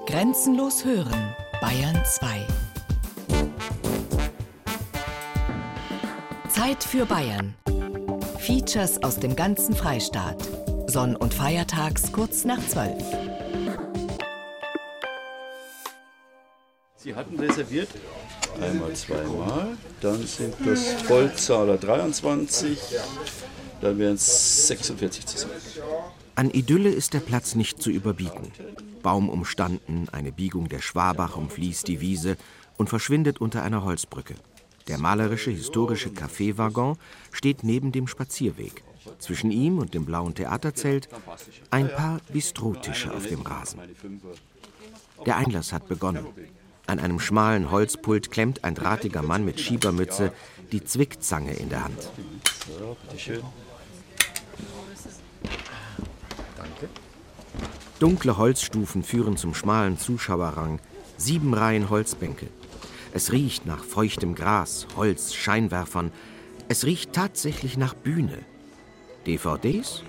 Grenzenlos hören, Bayern 2. Zeit für Bayern. Features aus dem ganzen Freistaat. Sonn- und Feiertags kurz nach 12. Sie hatten reserviert einmal, zweimal. Dann sind das Vollzahler 23. Dann wären es 46 zusammen. An Idylle ist der Platz nicht zu überbieten. Baum umstanden, eine Biegung der Schwabach umfließt die Wiese und verschwindet unter einer Holzbrücke. Der malerische historische Kaffeewaggon steht neben dem Spazierweg. Zwischen ihm und dem blauen Theaterzelt ein paar Bistrotische auf dem Rasen. Der Einlass hat begonnen. An einem schmalen Holzpult klemmt ein drahtiger Mann mit Schiebermütze die Zwickzange in der Hand. So, bitteschön. Dunkle Holzstufen führen zum schmalen Zuschauerrang, sieben Reihen Holzbänke. Es riecht nach feuchtem Gras, Holz, Scheinwerfern. Es riecht tatsächlich nach Bühne. DVDs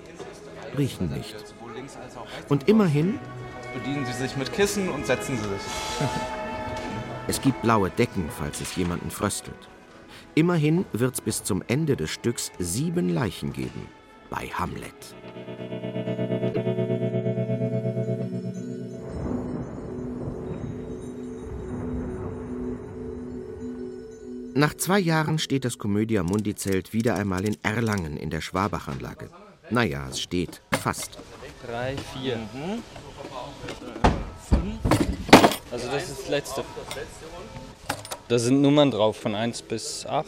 riechen nicht. Und immerhin, Bedienen Sie sich mit Kissen und setzen Sie sich. es gibt blaue Decken, falls es jemanden fröstelt. Immerhin wird's bis zum Ende des Stücks sieben Leichen geben. Bei Hamlet. Nach zwei Jahren steht das Commedia Mundi-Zelt wieder einmal in Erlangen in der Schwabachanlage. Naja, es steht fast. Drei, vier. Fünf. Also das ist das letzte. Da sind Nummern drauf von 1 bis 8.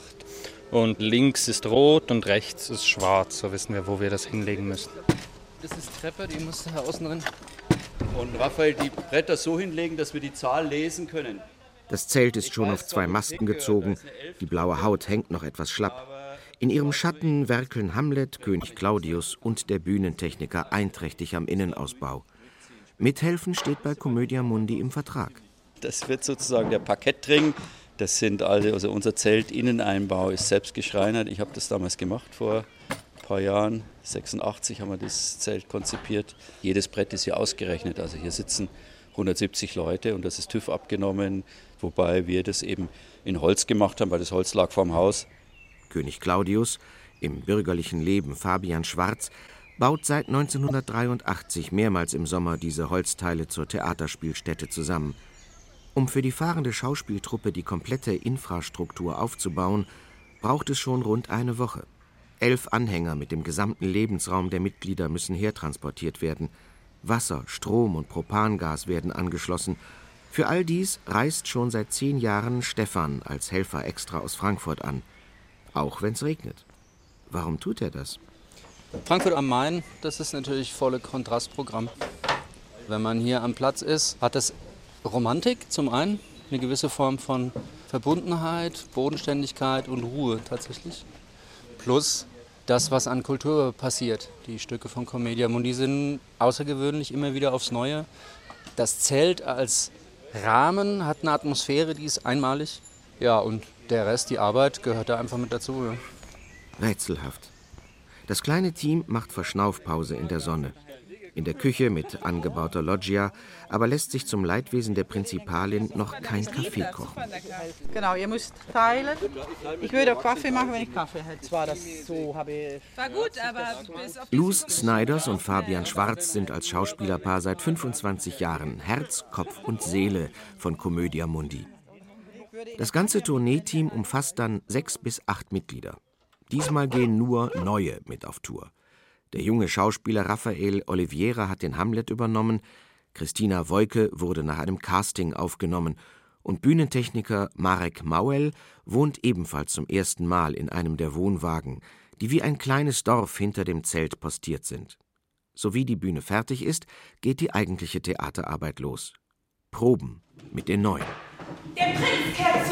Und links ist rot und rechts ist schwarz. So wissen wir, wo wir das hinlegen müssen. Das ist Treppe, die muss da außen drin. Und Raphael, die Bretter so hinlegen, dass wir die Zahl lesen können. Das Zelt ist schon auf zwei Masten gezogen, die blaue Haut hängt noch etwas schlapp. In ihrem Schatten werkeln Hamlet, König Claudius und der Bühnentechniker einträchtig am Innenausbau. Mithelfen steht bei Commedia Mundi im Vertrag. Das wird sozusagen der Parkettring. Das sind alle, also unser Zelt-Inneneinbau ist selbst geschreinert. Ich habe das damals gemacht vor ein paar Jahren. 86 haben wir das Zelt konzipiert. Jedes Brett ist hier ausgerechnet. Also hier sitzen 170 Leute und das ist TÜV abgenommen, wobei wir das eben in Holz gemacht haben, weil das Holz lag vorm Haus. König Claudius, im bürgerlichen Leben Fabian Schwarz, baut seit 1983 mehrmals im Sommer diese Holzteile zur Theaterspielstätte zusammen. Um für die fahrende Schauspieltruppe die komplette Infrastruktur aufzubauen, braucht es schon rund eine Woche. Elf Anhänger mit dem gesamten Lebensraum der Mitglieder müssen hertransportiert werden. Wasser, Strom und Propangas werden angeschlossen. Für all dies reist schon seit zehn Jahren Stefan als Helfer extra aus Frankfurt an. Auch wenn's regnet. Warum tut er das? Frankfurt am Main, das ist natürlich volle Kontrastprogramm. Wenn man hier am Platz ist, hat es Romantik zum einen, eine gewisse Form von Verbundenheit, Bodenständigkeit und Ruhe tatsächlich. Plus das, was an Kultur passiert. Die Stücke von Commedia Mundi sind außergewöhnlich immer wieder aufs Neue. Das Zelt als Rahmen hat eine Atmosphäre, die ist einmalig. Ja, und der Rest, die Arbeit, gehört da einfach mit dazu. Ja. Rätselhaft. Das kleine Team macht Verschnaufpause in der Sonne. In der Küche mit angebauter Loggia, aber lässt sich zum Leidwesen der Prinzipalin noch kein Kaffee kochen. Genau, ihr müsst teilen. Ich würde auch Kaffee machen, wenn ich Kaffee hätte. Zwar das so habe ich. War gut, aber bis auf Luz Snyders und Fabian Schwarz sind als Schauspielerpaar seit 25 Jahren Herz, Kopf und Seele von Commedia Mundi. Das ganze Tourneeteam umfasst dann sechs bis acht Mitglieder. Diesmal gehen nur Neue mit auf Tour. Der junge Schauspieler Raphael Oliveira hat den Hamlet übernommen, Christina Woike wurde nach einem Casting aufgenommen und Bühnentechniker Marek Mauel wohnt ebenfalls zum ersten Mal in einem der Wohnwagen, die wie ein kleines Dorf hinter dem Zelt postiert sind. Sowie die Bühne fertig ist, geht die eigentliche Theaterarbeit los. Proben mit den Neuen. Der Prinz kehrt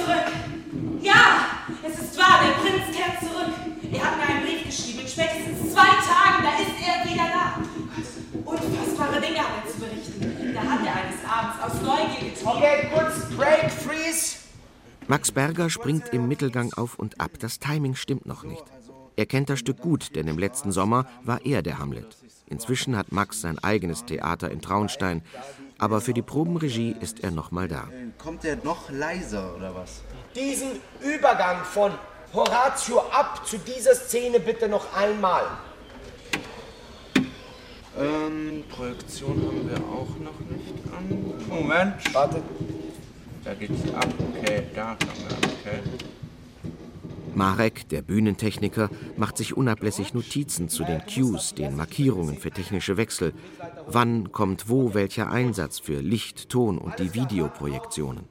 Max Berger springt im Mittelgang auf und ab. Das Timing stimmt noch nicht. Er kennt das Stück gut, denn im letzten Sommer war er der Hamlet. Inzwischen hat Max sein eigenes Theater in Traunstein. Aber für die Probenregie ist er nochmal da. Kommt er noch leiser oder was? Diesen Übergang von Horatio ab zu dieser Szene bitte noch einmal. Ähm, Projektion haben wir auch noch nicht an. Moment. Warte. Da geht's ab. Okay, da. Okay. Marek, der Bühnentechniker, macht sich unablässig Notizen zu den Cues, den Markierungen für technische Wechsel. Wann kommt wo welcher Einsatz für Licht, Ton und die Videoprojektionen.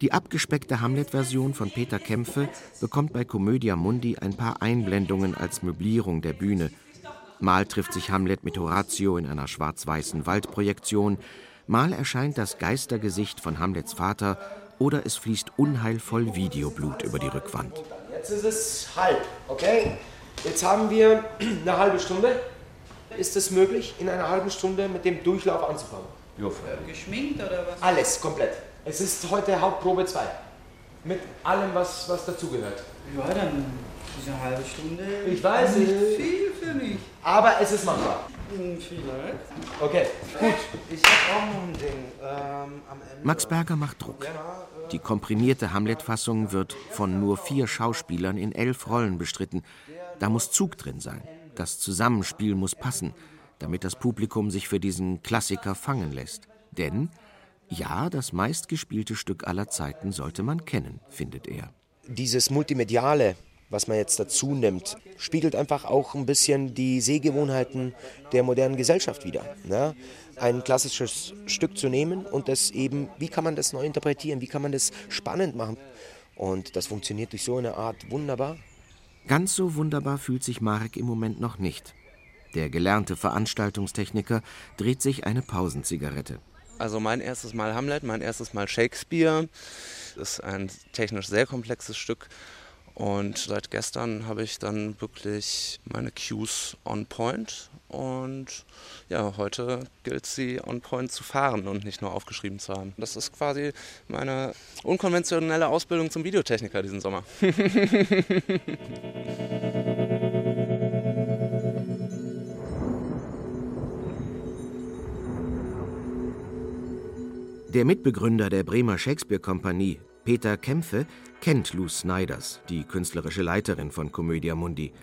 Die abgespeckte Hamlet-Version von Peter Kämpfe bekommt bei Commedia Mundi ein paar Einblendungen als Möblierung der Bühne. Mal trifft sich Hamlet mit Horatio in einer schwarz-weißen Waldprojektion, mal erscheint das Geistergesicht von Hamlets Vater oder es fließt unheilvoll Videoblut über die Rückwand. Jetzt ist es halb, okay? Jetzt haben wir eine halbe Stunde. Ist es möglich, in einer halben Stunde mit dem Durchlauf anzufangen? Freddy. Geschminkt oder was? Alles, komplett. Es ist heute Hauptprobe 2. Mit allem, was, was dazugehört. Ja, dann ist eine halbe Stunde. Ich weiß, nicht viel für mich. Aber es ist machbar. Hm, Vielleicht. Okay, gut. Ich hab auch noch ein Ding. Ähm, am Ende. Max Berger macht Druck. Die komprimierte Hamlet-Fassung wird von nur vier Schauspielern in elf Rollen bestritten. Da muss Zug drin sein. Das Zusammenspiel muss passen, damit das Publikum sich für diesen Klassiker fangen lässt. Denn, ja, das meistgespielte Stück aller Zeiten sollte man kennen, findet er. Dieses Multimediale, was man jetzt dazu nimmt, spiegelt einfach auch ein bisschen die Sehgewohnheiten der modernen Gesellschaft wider. Ne? Ein klassisches Stück zu nehmen und das eben, wie kann man das neu interpretieren, wie kann man das spannend machen. Und das funktioniert durch so eine Art wunderbar. Ganz so wunderbar fühlt sich Marek im Moment noch nicht. Der gelernte Veranstaltungstechniker dreht sich eine Pausenzigarette. Also mein erstes Mal Hamlet, mein erstes Mal Shakespeare. Das ist ein technisch sehr komplexes Stück. Und seit gestern habe ich dann wirklich meine Cues on point. Und ja, heute gilt sie on point zu fahren und nicht nur aufgeschrieben zu haben. Das ist quasi meine unkonventionelle Ausbildung zum Videotechniker diesen Sommer. Der Mitbegründer der Bremer Shakespeare-Kompanie, Peter Kämpfe, kennt Lou Snyders, die künstlerische Leiterin von Commedia Mundi.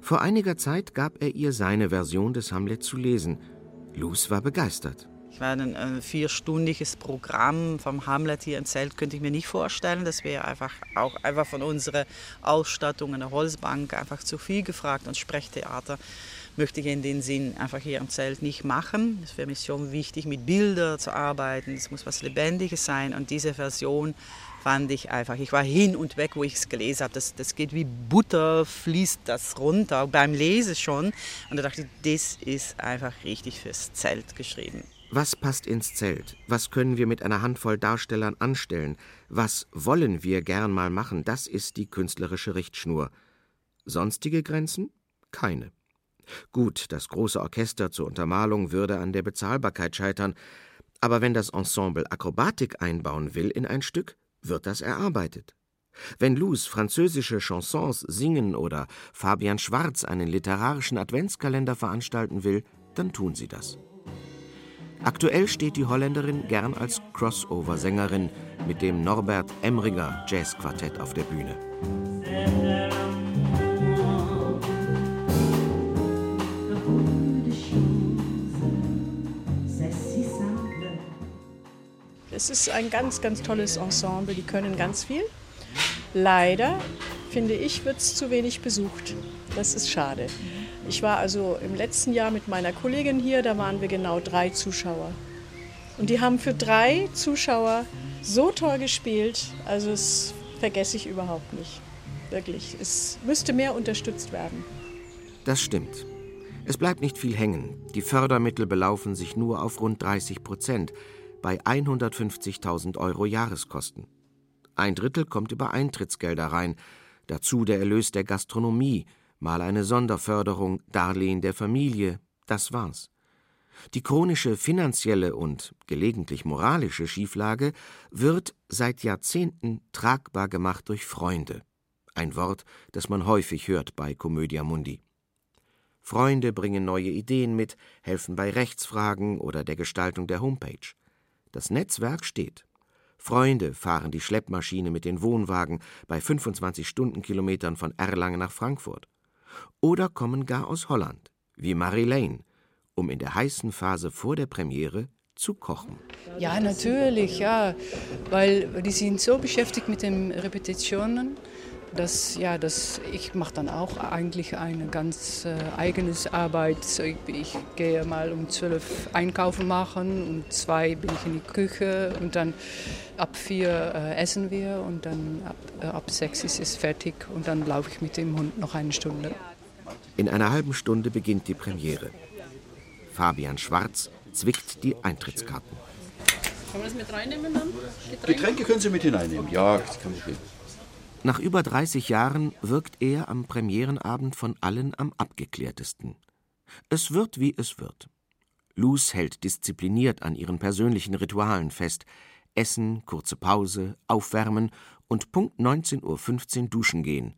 Vor einiger Zeit gab er ihr seine Version des Hamlet zu lesen. Luz war begeistert. Ich meine, ein, ein vierstündiges Programm vom Hamlet hier im Zelt könnte ich mir nicht vorstellen. Das wäre einfach auch einfach von unserer Ausstattung in der Holzbank einfach zu viel gefragt. Und Sprechtheater möchte ich in dem Sinn einfach hier im Zelt nicht machen. Es wäre mir schon wichtig, mit Bildern zu arbeiten. Es muss was Lebendiges sein. Und diese Version fand ich einfach, ich war hin und weg, wo ich es gelesen habe. Das, das geht wie Butter, fließt das runter, beim Lesen schon. Und da dachte ich, das ist einfach richtig fürs Zelt geschrieben. Was passt ins Zelt? Was können wir mit einer Handvoll Darstellern anstellen? Was wollen wir gern mal machen? Das ist die künstlerische Richtschnur. Sonstige Grenzen? Keine. Gut, das große Orchester zur Untermalung würde an der Bezahlbarkeit scheitern, aber wenn das Ensemble Akrobatik einbauen will in ein Stück, wird das erarbeitet. Wenn Luz französische Chansons singen oder Fabian Schwarz einen literarischen Adventskalender veranstalten will, dann tun sie das. Aktuell steht die Holländerin gern als Crossover-Sängerin mit dem Norbert Emringer Jazzquartett auf der Bühne. Es ist ein ganz, ganz tolles Ensemble, die können ganz viel. Leider, finde ich, wird es zu wenig besucht. Das ist schade. Ich war also im letzten Jahr mit meiner Kollegin hier, da waren wir genau drei Zuschauer. Und die haben für drei Zuschauer so toll gespielt, also das vergesse ich überhaupt nicht. Wirklich, es müsste mehr unterstützt werden. Das stimmt. Es bleibt nicht viel hängen. Die Fördermittel belaufen sich nur auf rund 30 Prozent bei 150.000 Euro Jahreskosten. Ein Drittel kommt über Eintrittsgelder rein, dazu der Erlös der Gastronomie, mal eine Sonderförderung, Darlehen der Familie, das war's. Die chronische finanzielle und gelegentlich moralische Schieflage wird seit Jahrzehnten tragbar gemacht durch Freunde. Ein Wort, das man häufig hört bei Commedia Mundi. Freunde bringen neue Ideen mit, helfen bei Rechtsfragen oder der Gestaltung der Homepage. Das Netzwerk steht. Freunde fahren die Schleppmaschine mit den Wohnwagen bei 25 Stundenkilometern von Erlangen nach Frankfurt. Oder kommen gar aus Holland, wie Marie Lane, um in der heißen Phase vor der Premiere zu kochen. Ja, natürlich, ja, weil die sind so beschäftigt mit den Repetitionen das, ja, das, ich mache dann auch eigentlich eine ganz äh, eigenes Arbeit. Ich, ich, gehe mal um zwölf einkaufen machen, um zwei bin ich in die Küche und dann ab vier äh, essen wir und dann ab, äh, ab sechs ist es fertig und dann laufe ich mit dem Hund noch eine Stunde. In einer halben Stunde beginnt die Premiere. Fabian Schwarz zwickt die Eintrittskarten. Kann man das mit reinnehmen dann? Getränke, Getränke können Sie mit hineinnehmen, ja, das kann ich. Nach über 30 Jahren wirkt er am Premierenabend von allen am abgeklärtesten. Es wird, wie es wird. Luz hält diszipliniert an ihren persönlichen Ritualen fest. Essen, kurze Pause, aufwärmen und Punkt 19.15 Uhr duschen gehen.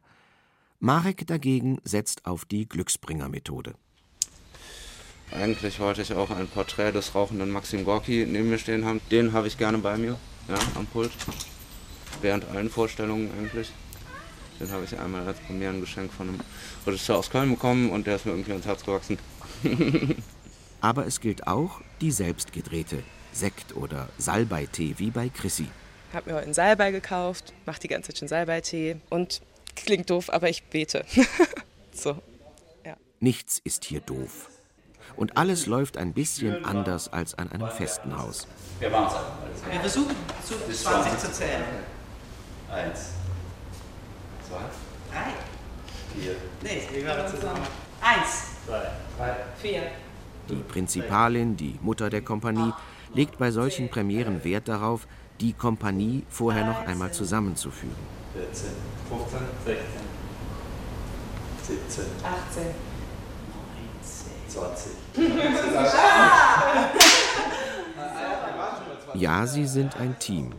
Marek dagegen setzt auf die Glücksbringer-Methode. Eigentlich wollte ich auch ein Porträt des rauchenden Maxim Gorki neben mir stehen haben. Den habe ich gerne bei mir, ja, am Pult während allen Vorstellungen eigentlich. Den habe ich einmal als Premierengeschenk von einem Regisseur aus Köln bekommen und der ist mir irgendwie ans Herz gewachsen. Aber es gilt auch die selbstgedrehte Sekt- oder Salbeitee wie bei Chrissy. Ich habe mir heute einen Salbei gekauft, mache die ganze Zeit schon Salbeitee und klingt doof, aber ich bete. so, ja. Nichts ist hier doof. Und alles läuft ein bisschen anders als an einem festen Haus. Wir versuchen zu 20 zu zählen. Eins. Zwei. Drei. Vier. Nee, wir waren zusammen. Eins. Zwei. Drei. Vier. Die Prinzipalin, die Mutter der Kompanie, legt bei solchen Premieren Wert darauf, die Kompanie vorher noch einmal zusammenzuführen. 14, 15, 16, 17, 18, 19, 20. Ja, sie sind ein Team.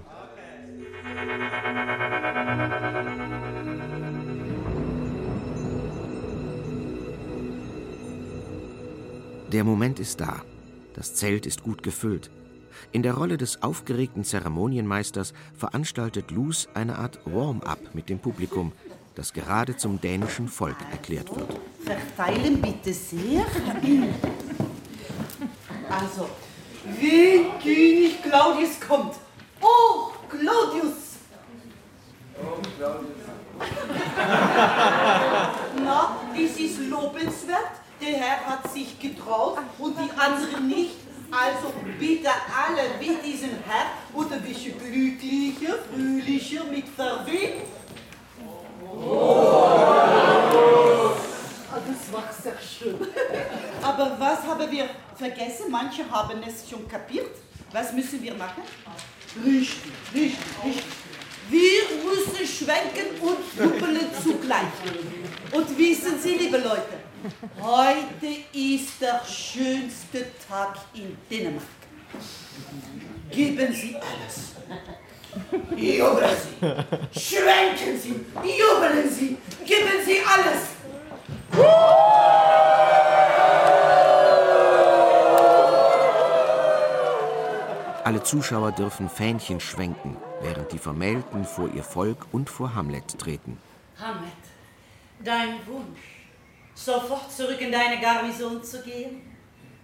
Der Moment ist da. Das Zelt ist gut gefüllt. In der Rolle des aufgeregten Zeremonienmeisters veranstaltet Luz eine Art Warm-up mit dem Publikum, das gerade zum dänischen Volk erklärt wird. Verteilen bitte sehr. Also, wenn König Claudius kommt. Oh, Claudius! Oh, Claudius. Na, es ist lobenswert. Der Herr hat sich getraut und die anderen nicht. Also bitte alle wie diesen Herr und ein bisschen glücklicher, fröhlicher mit Verwehen. Oh. Das war sehr schön. Aber was haben wir vergessen? Manche haben es schon kapiert. Was müssen wir machen? Richtig, richtig, richtig. Wir müssen schwenken und jubeln zugleich. Und wissen Sie, liebe Leute, heute ist der schönste Tag in Dänemark. Geben Sie alles. Jubeln Sie, schwenken Sie, jubeln Sie, geben Sie alles. Alle Zuschauer dürfen Fähnchen schwenken, während die Vermählten vor ihr Volk und vor Hamlet treten. Hamlet, dein Wunsch, sofort zurück in deine Garnison zu gehen,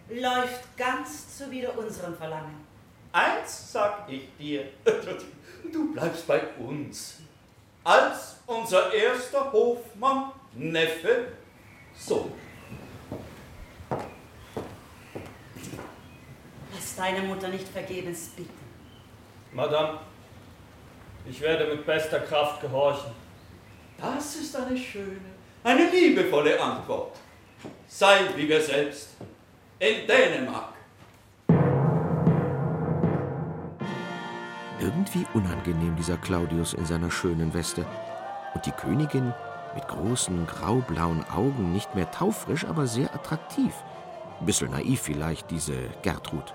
läuft ganz zuwider unserem Verlangen. Eins sag ich dir, du bleibst bei uns. Als unser erster Hofmann, Neffe, Sohn. Lass deine Mutter nicht vergebens bitten. Madame, ich werde mit bester Kraft gehorchen. Das ist eine schöne, eine liebevolle Antwort. Sei wie wir selbst. In Dänemark. Irgendwie unangenehm dieser Claudius in seiner schönen Weste. Und die Königin mit großen graublauen Augen, nicht mehr taufrisch, aber sehr attraktiv. Bissel naiv vielleicht, diese Gertrud.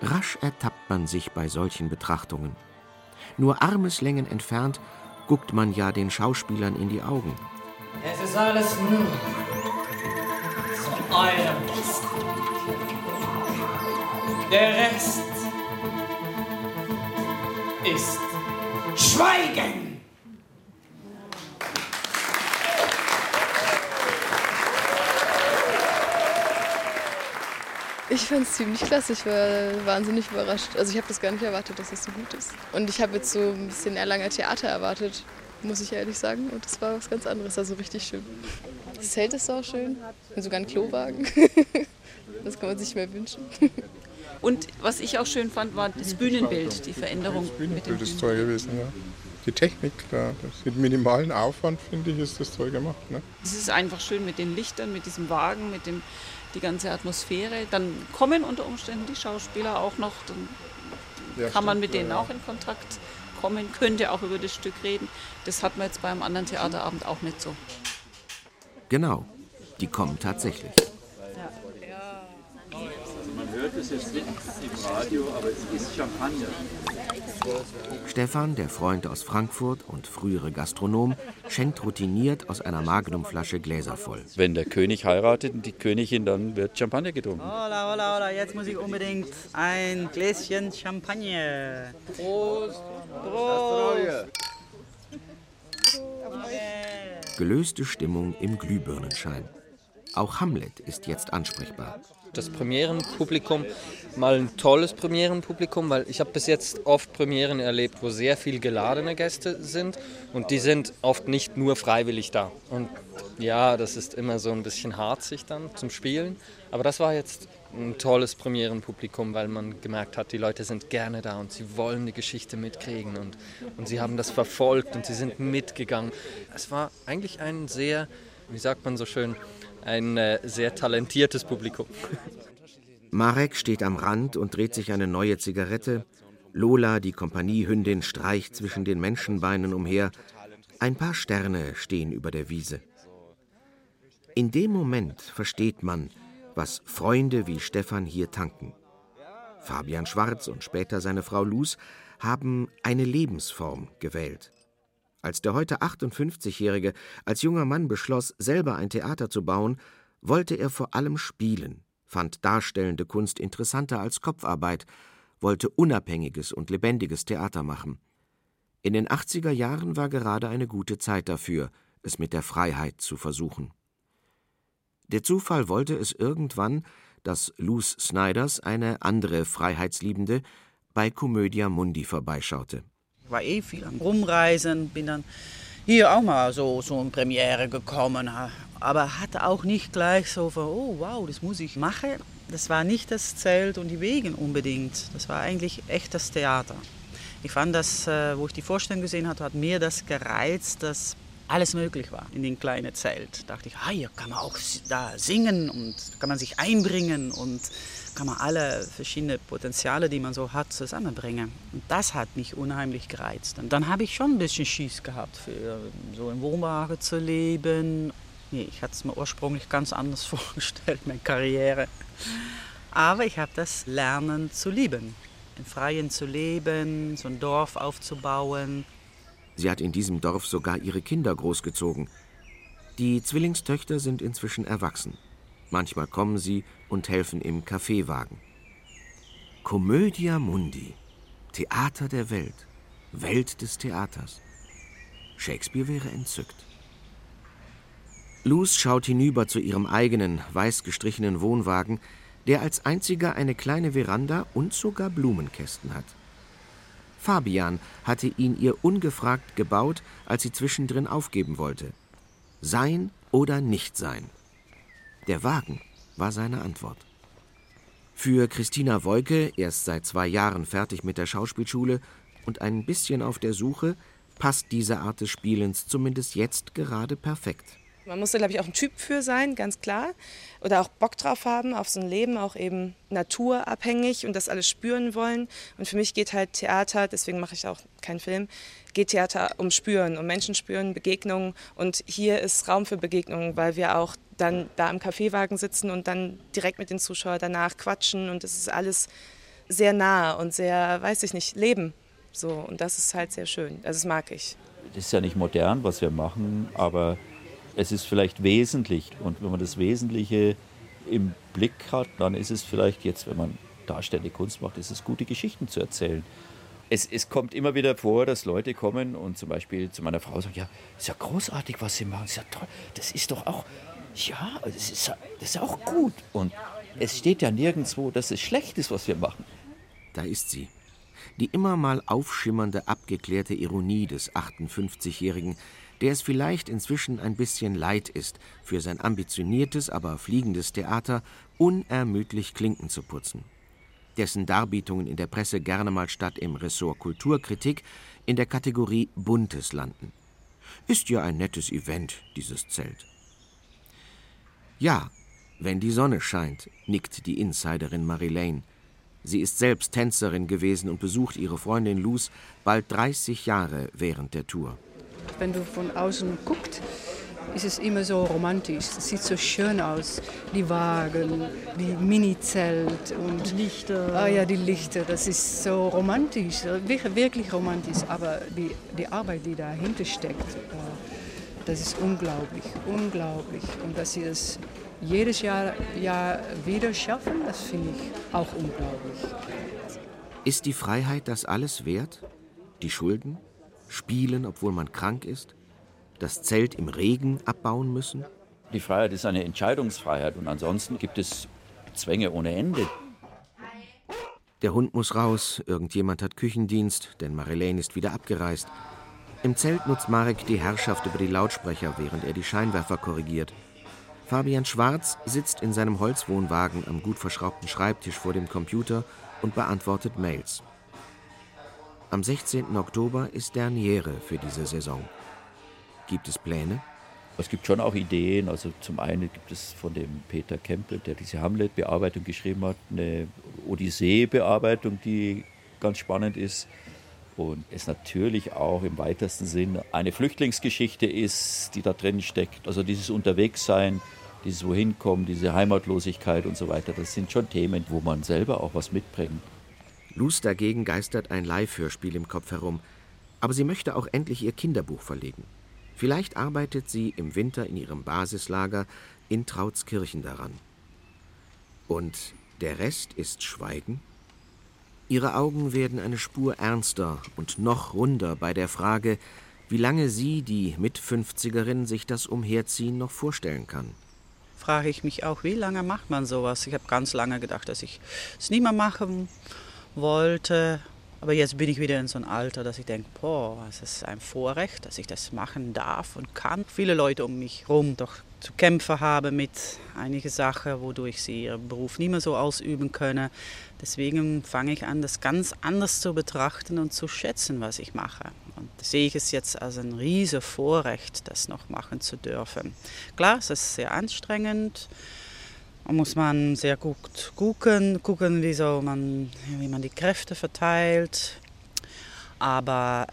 Rasch ertappt man sich bei solchen Betrachtungen. Nur Armeslängen entfernt guckt man ja den Schauspielern in die Augen. Es ist alles nur euer Bestes. Der Rest ist Schweigen. Ich fand es ziemlich klasse. Ich war wahnsinnig überrascht. Also ich habe das gar nicht erwartet, dass es so gut ist. Und ich habe jetzt so ein bisschen Erlanger Theater erwartet, muss ich ehrlich sagen. Und das war was ganz anderes, also richtig schön. Das Zelt ist auch schön. Und sogar ein Klowagen. Das kann man sich mehr wünschen. Und was ich auch schön fand, war das Bühnenbild, die Veränderung. Das Bühnenbild ist toll gewesen, ja. Die Technik, da, das mit minimalen Aufwand, finde ich, ist das toll gemacht. Ne? Es ist einfach schön mit den Lichtern, mit diesem Wagen, mit dem, die ganze Atmosphäre. Dann kommen unter Umständen die Schauspieler auch noch. Dann ja, kann man mit denen ja. auch in Kontakt kommen, könnte auch über das Stück reden. Das hat man jetzt beim anderen Theaterabend auch nicht so. Genau, die kommen tatsächlich hört es jetzt nicht im Radio, aber es ist Champagner. Stefan, der Freund aus Frankfurt und frühere Gastronom, schenkt routiniert aus einer Magnumflasche Gläser voll. Wenn der König heiratet und die Königin, dann wird Champagner getrunken. Hola, hola, hola, jetzt muss ich unbedingt ein Gläschen Champagner. Prost! Gelöste Stimmung im Glühbirnenschein. Auch Hamlet ist jetzt ansprechbar das Premierenpublikum mal ein tolles Premierenpublikum, weil ich habe bis jetzt oft Premieren erlebt, wo sehr viel geladene Gäste sind und die sind oft nicht nur freiwillig da. Und ja, das ist immer so ein bisschen harzig dann zum Spielen, aber das war jetzt ein tolles Premierenpublikum, weil man gemerkt hat, die Leute sind gerne da und sie wollen die Geschichte mitkriegen und, und sie haben das verfolgt und sie sind mitgegangen. Es war eigentlich ein sehr, wie sagt man so schön, ein äh, sehr talentiertes Publikum. Marek steht am Rand und dreht sich eine neue Zigarette. Lola, die Kompaniehündin, streicht zwischen den Menschenbeinen umher. Ein paar Sterne stehen über der Wiese. In dem Moment versteht man, was Freunde wie Stefan hier tanken. Fabian Schwarz und später seine Frau Luz haben eine Lebensform gewählt. Als der heute 58-Jährige als junger Mann beschloss, selber ein Theater zu bauen, wollte er vor allem spielen, fand darstellende Kunst interessanter als Kopfarbeit, wollte unabhängiges und lebendiges Theater machen. In den 80er Jahren war gerade eine gute Zeit dafür, es mit der Freiheit zu versuchen. Der Zufall wollte es irgendwann, dass Luz Snyders, eine andere Freiheitsliebende, bei Comödia Mundi vorbeischaute. Ich war eh viel am Rumreisen, bin dann hier auch mal so, so in Premiere gekommen, aber hatte auch nicht gleich so von, oh wow, das muss ich machen. Das war nicht das Zelt und die Wegen unbedingt, das war eigentlich echt das Theater. Ich fand das, äh, wo ich die Vorstellung gesehen hatte, hat mir das gereizt, dass alles möglich war in dem kleinen Zelt. Da dachte ich, ah, hier kann man auch da singen und kann man sich einbringen und kann man alle verschiedenen Potenziale, die man so hat, zusammenbringen. Und das hat mich unheimlich gereizt. Und dann habe ich schon ein bisschen Schieß gehabt, für so im Wohnwagen zu leben. Nee, ich hatte es mir ursprünglich ganz anders vorgestellt, meine Karriere. Aber ich habe das lernen zu lieben. Im Freien zu leben, so ein Dorf aufzubauen. Sie hat in diesem Dorf sogar ihre Kinder großgezogen. Die Zwillingstöchter sind inzwischen erwachsen. Manchmal kommen sie und helfen im Kaffeewagen. Comödia Mundi, Theater der Welt, Welt des Theaters. Shakespeare wäre entzückt. Luz schaut hinüber zu ihrem eigenen, weiß gestrichenen Wohnwagen, der als einziger eine kleine Veranda und sogar Blumenkästen hat. Fabian hatte ihn ihr ungefragt gebaut, als sie zwischendrin aufgeben wollte. Sein oder nicht sein? Der Wagen war seine Antwort. Für Christina Wolke, erst seit zwei Jahren fertig mit der Schauspielschule und ein bisschen auf der Suche, passt diese Art des Spielens zumindest jetzt gerade perfekt. Man muss da, glaube ich, auch ein Typ für sein, ganz klar. Oder auch Bock drauf haben, auf so ein Leben, auch eben naturabhängig und das alles spüren wollen. Und für mich geht halt Theater, deswegen mache ich auch keinen Film, geht Theater um Spüren, um Menschen spüren, Begegnungen. Und hier ist Raum für Begegnungen, weil wir auch dann da im Kaffeewagen sitzen und dann direkt mit den Zuschauern danach quatschen. Und es ist alles sehr nah und sehr, weiß ich nicht, Leben. So, und das ist halt sehr schön. Also das mag ich. Das ist ja nicht modern, was wir machen, aber es ist vielleicht wesentlich. Und wenn man das Wesentliche im Blick hat, dann ist es vielleicht jetzt, wenn man darstellende Kunst macht, ist es gute Geschichten zu erzählen. Es, es, kommt immer wieder vor, dass Leute kommen und zum Beispiel zu meiner Frau sagen, ja, ist ja großartig, was Sie machen, ist ja toll, das ist doch auch, ja, das ist, das ist auch gut. Und es steht ja nirgendwo, dass es schlecht ist, was wir machen. Da ist sie. Die immer mal aufschimmernde, abgeklärte Ironie des 58-Jährigen, der es vielleicht inzwischen ein bisschen leid ist, für sein ambitioniertes, aber fliegendes Theater unermüdlich Klinken zu putzen. Dessen Darbietungen in der Presse gerne mal statt im Ressort Kulturkritik in der Kategorie Buntes landen. Ist ja ein nettes Event, dieses Zelt. Ja, wenn die Sonne scheint, nickt die Insiderin Marilene. Sie ist selbst Tänzerin gewesen und besucht ihre Freundin Luz bald 30 Jahre während der Tour. Wenn du von außen guckst, ist es immer so romantisch. Es sieht so schön aus. Die Wagen, die Mini-Zelt und die Lichter. Ah ja, die Lichter. Das ist so romantisch, wirklich romantisch. Aber die, die Arbeit, die dahinter steckt, äh, das ist unglaublich, unglaublich. Und dass sie es jedes Jahr, Jahr wieder schaffen, das finde ich auch unglaublich. Ist die Freiheit das alles wert? Die Schulden? Spielen, obwohl man krank ist? Das Zelt im Regen abbauen müssen? Die Freiheit ist eine Entscheidungsfreiheit und ansonsten gibt es Zwänge ohne Ende. Der Hund muss raus, irgendjemand hat Küchendienst, denn Marilene ist wieder abgereist. Im Zelt nutzt Marek die Herrschaft über die Lautsprecher, während er die Scheinwerfer korrigiert. Fabian Schwarz sitzt in seinem Holzwohnwagen am gut verschraubten Schreibtisch vor dem Computer und beantwortet Mails. Am 16. Oktober ist Derniere für diese Saison. Gibt es Pläne? Es gibt schon auch Ideen. Also zum einen gibt es von dem Peter Kempel, der diese Hamlet-Bearbeitung geschrieben hat, eine Odyssee-Bearbeitung, die ganz spannend ist. Und es natürlich auch im weitesten Sinn eine Flüchtlingsgeschichte ist, die da drin steckt. Also dieses Unterwegssein, dieses Wohinkommen, diese Heimatlosigkeit und so weiter, das sind schon Themen, wo man selber auch was mitbringt. Luz dagegen geistert ein Live-Hörspiel im Kopf herum. Aber sie möchte auch endlich ihr Kinderbuch verlegen. Vielleicht arbeitet sie im Winter in ihrem Basislager in Trautskirchen daran. Und der Rest ist Schweigen? Ihre Augen werden eine Spur ernster und noch runder bei der Frage, wie lange sie, die Mitfünfzigerin, sich das Umherziehen noch vorstellen kann frage ich mich auch, wie lange macht man sowas? Ich habe ganz lange gedacht, dass ich es nie mehr machen wollte. Aber jetzt bin ich wieder in so einem Alter, dass ich denke, boah, es ist ein Vorrecht, dass ich das machen darf und kann. Viele Leute um mich herum doch zu kämpfen haben mit einigen Sachen, wodurch sie ihren Beruf nicht mehr so ausüben können. Deswegen fange ich an, das ganz anders zu betrachten und zu schätzen, was ich mache. Und sehe ich es jetzt als ein riesiges Vorrecht, das noch machen zu dürfen. Klar, es ist sehr anstrengend. Da muss man sehr gut gucken, gucken wie, so man, wie man die Kräfte verteilt. Aber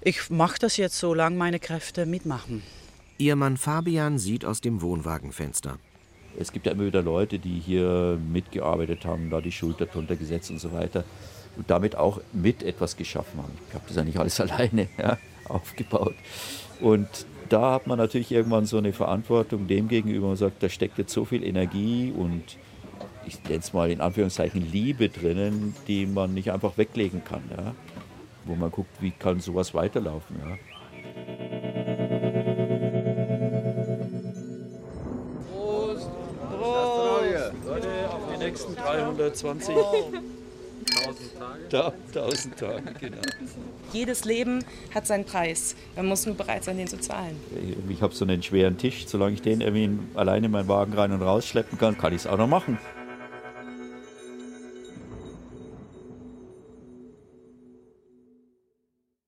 ich mache das jetzt, solange meine Kräfte mitmachen. Ihr Mann Fabian sieht aus dem Wohnwagenfenster. Es gibt ja immer wieder Leute, die hier mitgearbeitet haben, da die Schulter drunter gesetzt und so weiter und damit auch mit etwas geschaffen haben. Ich habe das ja nicht alles alleine ja, aufgebaut. Und da hat man natürlich irgendwann so eine Verantwortung dem gegenüber und sagt, da steckt jetzt so viel Energie und ich nenne es mal in Anführungszeichen Liebe drinnen, die man nicht einfach weglegen kann. Ja? Wo man guckt, wie kann sowas weiterlaufen. Ja? Prost! Prost! Leute, auf die nächsten 320. 1000 Tage? 1000 Tage, genau. Jedes Leben hat seinen Preis. Man muss nur bereit sein, den zu zahlen. Ich habe so einen schweren Tisch. Solange ich den irgendwie alleine in meinen Wagen rein und rausschleppen kann, kann ich es auch noch machen.